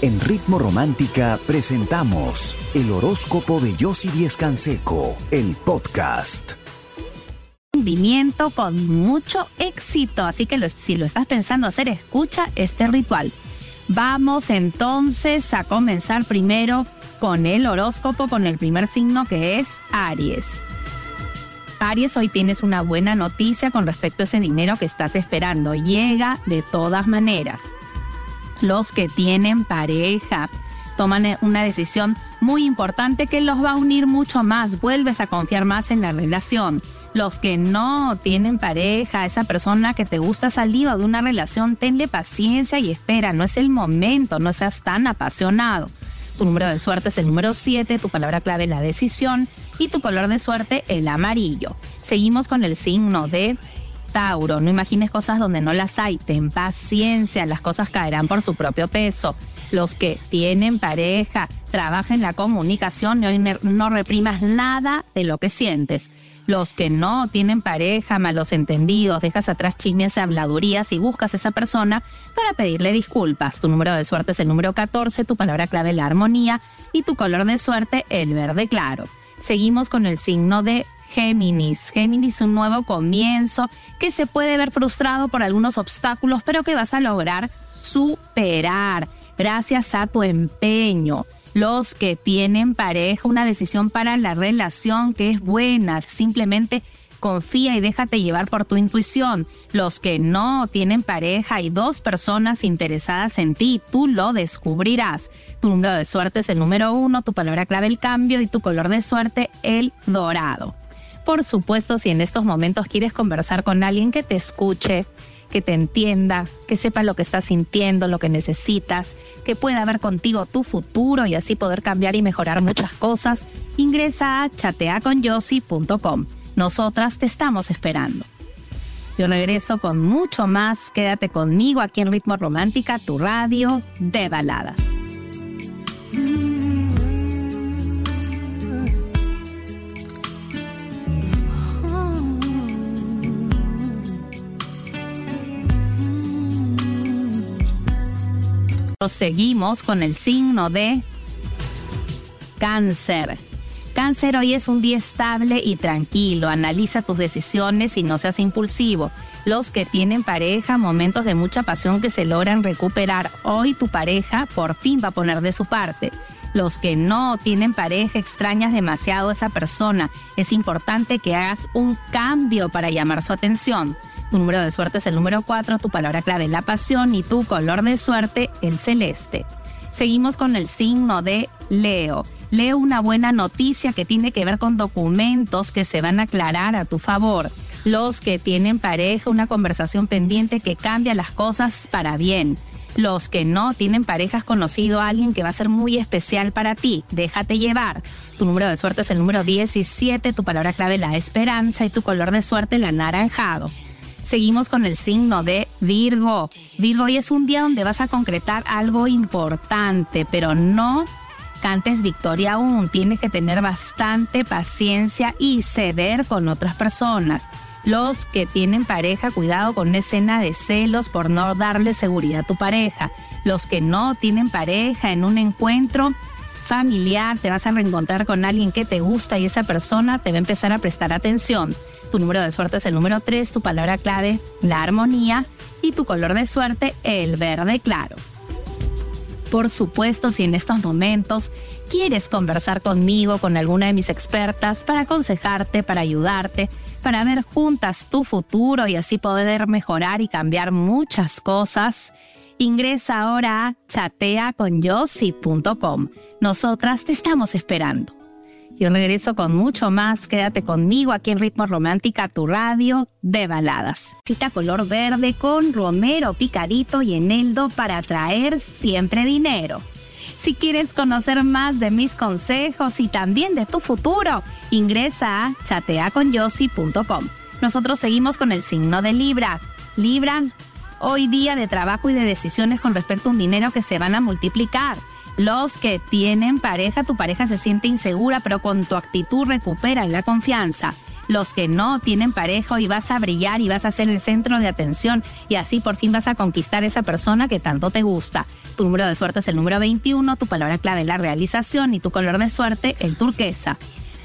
En Ritmo Romántica presentamos el horóscopo de Yossi Díez Canseco, el podcast. Rendimiento con mucho éxito, así que si lo estás pensando hacer, escucha este ritual. Vamos entonces a comenzar primero con el horóscopo, con el primer signo que es Aries. Aries, hoy tienes una buena noticia con respecto a ese dinero que estás esperando. Llega de todas maneras. Los que tienen pareja toman eh, una decisión muy importante que los va a unir mucho más. Vuelves a confiar más en la relación. Los que no tienen pareja, esa persona que te gusta salido de una relación, tenle paciencia y espera. No es el momento, no seas tan apasionado. Tu número de suerte es el número 7, tu palabra clave la decisión y tu color de suerte el amarillo. Seguimos con el signo de Tauro. No imagines cosas donde no las hay. Ten paciencia, las cosas caerán por su propio peso. Los que tienen pareja, trabaja en la comunicación y no reprimas nada de lo que sientes. Los que no tienen pareja, malos entendidos, dejas atrás chismes y habladurías y buscas a esa persona para pedirle disculpas. Tu número de suerte es el número 14, tu palabra clave la armonía y tu color de suerte el verde claro. Seguimos con el signo de Géminis. Géminis, un nuevo comienzo que se puede ver frustrado por algunos obstáculos, pero que vas a lograr superar gracias a tu empeño. Los que tienen pareja, una decisión para la relación que es buena, simplemente confía y déjate llevar por tu intuición. Los que no tienen pareja, hay dos personas interesadas en ti, tú lo descubrirás. Tu número de suerte es el número uno, tu palabra clave el cambio y tu color de suerte el dorado. Por supuesto, si en estos momentos quieres conversar con alguien que te escuche, que te entienda, que sepa lo que estás sintiendo, lo que necesitas, que pueda ver contigo tu futuro y así poder cambiar y mejorar muchas cosas, ingresa a chateaconyossi.com. Nosotras te estamos esperando. Yo regreso con mucho más. Quédate conmigo aquí en Ritmo Romántica, tu radio de baladas. Seguimos con el signo de cáncer. Cáncer hoy es un día estable y tranquilo. Analiza tus decisiones y no seas impulsivo. Los que tienen pareja, momentos de mucha pasión que se logran recuperar. Hoy tu pareja por fin va a poner de su parte. Los que no tienen pareja, extrañas demasiado a esa persona. Es importante que hagas un cambio para llamar su atención. Tu número de suerte es el número 4, tu palabra clave la pasión y tu color de suerte el celeste. Seguimos con el signo de Leo. Leo una buena noticia que tiene que ver con documentos que se van a aclarar a tu favor. Los que tienen pareja, una conversación pendiente que cambia las cosas para bien. Los que no tienen pareja, has conocido a alguien que va a ser muy especial para ti. Déjate llevar. Tu número de suerte es el número 17, tu palabra clave la esperanza y tu color de suerte el anaranjado. Seguimos con el signo de Virgo. Virgo, hoy es un día donde vas a concretar algo importante, pero no cantes victoria aún. Tienes que tener bastante paciencia y ceder con otras personas. Los que tienen pareja, cuidado con una escena de celos por no darle seguridad a tu pareja. Los que no tienen pareja en un encuentro familiar, te vas a reencontrar con alguien que te gusta y esa persona te va a empezar a prestar atención. Tu número de suerte es el número 3, tu palabra clave, la armonía y tu color de suerte, el verde claro. Por supuesto, si en estos momentos quieres conversar conmigo, con alguna de mis expertas, para aconsejarte, para ayudarte, para ver juntas tu futuro y así poder mejorar y cambiar muchas cosas, ingresa ahora a chateaconyossi.com. Nosotras te estamos esperando. Yo regreso con mucho más. Quédate conmigo aquí en Ritmo Romántica, tu radio de baladas. Cita color verde con romero picadito y eneldo para traer siempre dinero. Si quieres conocer más de mis consejos y también de tu futuro, ingresa a chateaconyossi.com. Nosotros seguimos con el signo de Libra. Libra, hoy día de trabajo y de decisiones con respecto a un dinero que se van a multiplicar. Los que tienen pareja, tu pareja se siente insegura, pero con tu actitud recuperan la confianza. los que no tienen pareja y vas a brillar y vas a ser el centro de atención y así por fin vas a conquistar esa persona que tanto te gusta. Tu número de suerte es el número 21, tu palabra clave la realización y tu color de suerte el turquesa.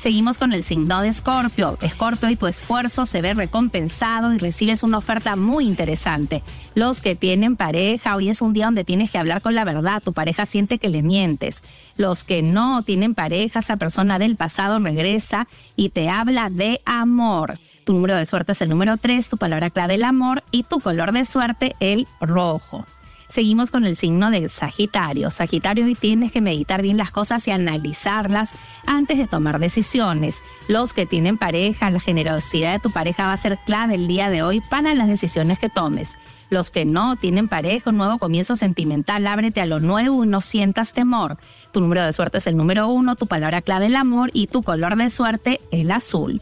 Seguimos con el signo de Escorpio. Escorpio y tu esfuerzo se ve recompensado y recibes una oferta muy interesante. Los que tienen pareja, hoy es un día donde tienes que hablar con la verdad. Tu pareja siente que le mientes. Los que no tienen pareja, esa persona del pasado regresa y te habla de amor. Tu número de suerte es el número 3, tu palabra clave el amor y tu color de suerte el rojo. Seguimos con el signo de Sagitario. Sagitario, hoy tienes que meditar bien las cosas y analizarlas antes de tomar decisiones. Los que tienen pareja, la generosidad de tu pareja va a ser clave el día de hoy para las decisiones que tomes. Los que no tienen pareja, un nuevo comienzo sentimental, ábrete a lo nuevo y no sientas temor. Tu número de suerte es el número uno, tu palabra clave el amor y tu color de suerte el azul.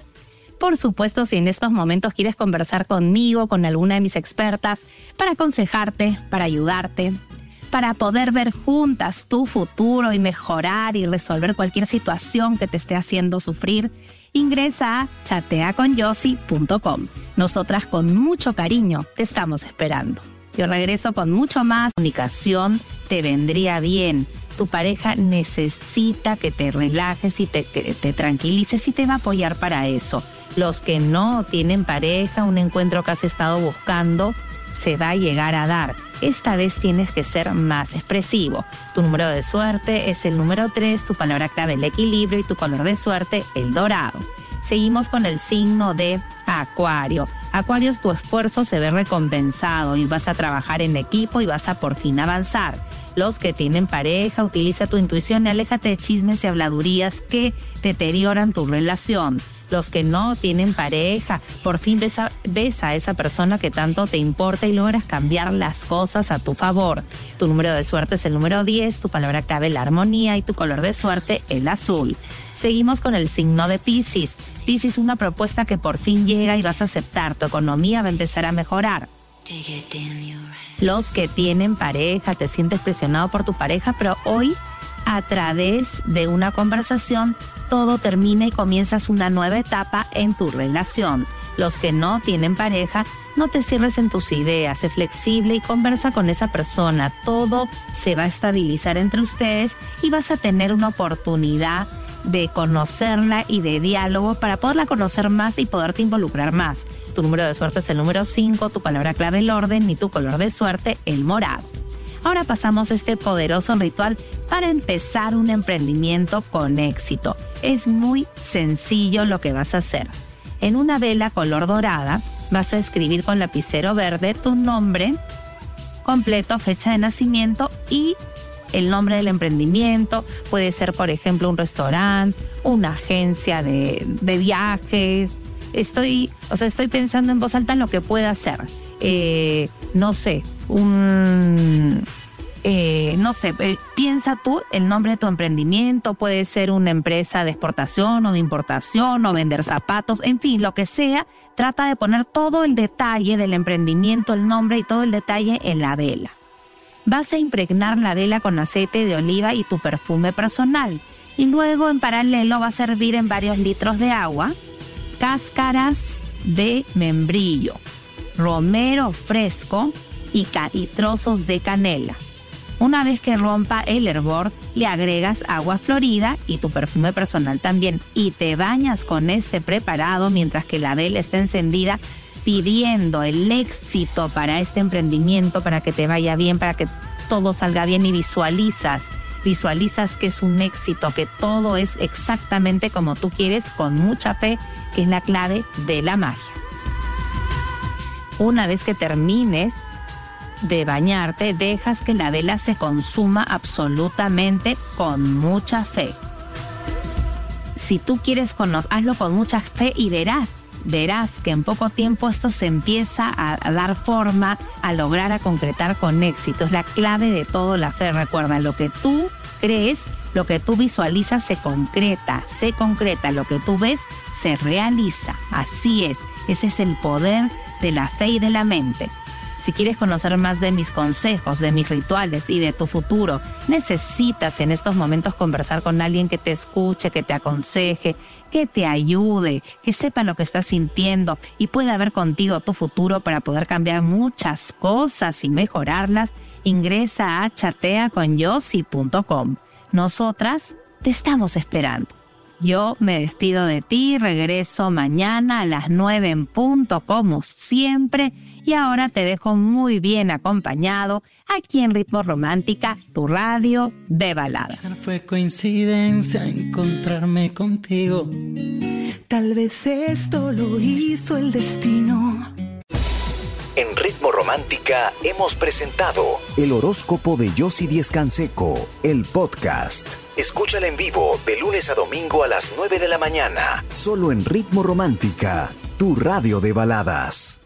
Por supuesto, si en estos momentos quieres conversar conmigo, con alguna de mis expertas, para aconsejarte, para ayudarte, para poder ver juntas tu futuro y mejorar y resolver cualquier situación que te esté haciendo sufrir, ingresa a chateaconyossi.com. Nosotras con mucho cariño te estamos esperando. Yo regreso con mucho más comunicación, te vendría bien tu pareja necesita que te relajes y te, tranquilices y te va a apoyar para eso. Los que no tienen pareja, un encuentro que has estado buscando, se va a llegar a dar. Esta vez tienes que ser más expresivo. Tu número de suerte es el número 3, tu palabra clave el equilibrio y tu color de suerte el dorado. Seguimos con el signo de Acuario. Acuarios, tu esfuerzo se ve recompensado y vas a trabajar en equipo y vas a por fin avanzar. Los que tienen pareja, utiliza tu intuición y aléjate de chismes y habladurías que deterioran tu relación. Los que no tienen pareja, por fin ves a, a esa persona que tanto te importa y logras cambiar las cosas a tu favor. Tu número de suerte es el número 10, tu palabra clave la armonía y tu color de suerte el azul. Seguimos con el signo de Pisces. Pisces, una propuesta que por fin llega y vas a aceptar. Tu economía va a empezar a mejorar. Los que tienen pareja, te sientes presionado por tu pareja, pero hoy a través de una conversación todo termina y comienzas una nueva etapa en tu relación. Los que no tienen pareja, no te cierres en tus ideas, sé flexible y conversa con esa persona. Todo se va a estabilizar entre ustedes y vas a tener una oportunidad de conocerla y de diálogo para poderla conocer más y poderte involucrar más. Tu número de suerte es el número 5, tu palabra clave el orden y tu color de suerte el morado. Ahora pasamos a este poderoso ritual para empezar un emprendimiento con éxito. Es muy sencillo lo que vas a hacer. En una vela color dorada vas a escribir con lapicero verde tu nombre completo, fecha de nacimiento y el nombre del emprendimiento. Puede ser, por ejemplo, un restaurante, una agencia de, viajes. Estoy, o sea, estoy pensando en voz alta en lo que pueda hacer. Eh, no sé, un eh, no sé, eh, piensa tú el nombre de tu emprendimiento, puede ser una empresa de exportación o de importación o vender zapatos, en fin, lo que sea, trata de poner todo el detalle del emprendimiento, el nombre y todo el detalle en la vela. Vas a impregnar la vela con aceite de oliva y tu perfume personal y luego en paralelo vas a servir en varios litros de agua cáscaras de membrillo, romero fresco y, y trozos de canela. Una vez que rompa el hervor, le agregas agua florida y tu perfume personal también y te bañas con este preparado mientras que la vela está encendida pidiendo el éxito para este emprendimiento, para que te vaya bien, para que todo salga bien y visualizas, visualizas que es un éxito, que todo es exactamente como tú quieres, con mucha fe, que es la clave de la magia. Una vez que termines de bañarte, dejas que la vela se consuma absolutamente con mucha fe. Si tú quieres conocer, hazlo con mucha fe y verás, verás que en poco tiempo esto se empieza a, dar forma, a lograr, a concretar con éxito. Es la clave de todo la fe. Recuerda, lo que tú crees, lo que tú visualizas se concreta, se concreta, lo que tú ves se realiza. Así es, ese es el poder de la fe y de la mente. Si quieres conocer más de mis consejos, de mis rituales y de tu futuro, necesitas en estos momentos conversar con alguien que te escuche, que te aconseje, que te ayude, que sepa lo que estás sintiendo y pueda ver contigo tu futuro para poder cambiar muchas cosas y mejorarlas. Ingresa a chateaconyossi.com. Nosotras te estamos esperando. Yo me despido de ti, regreso mañana a las 9 en punto como siempre y ahora te dejo muy bien acompañado aquí en Ritmo Romántica, tu radio de balada. Fue coincidencia encontrarme contigo. Tal vez esto lo hizo el destino. En Ritmo Romántica hemos presentado el horóscopo de Yossi Díez Canseco, el podcast. Escúchala en vivo de lunes a domingo a las 9 de la mañana, solo en Ritmo Romántica, tu radio de baladas.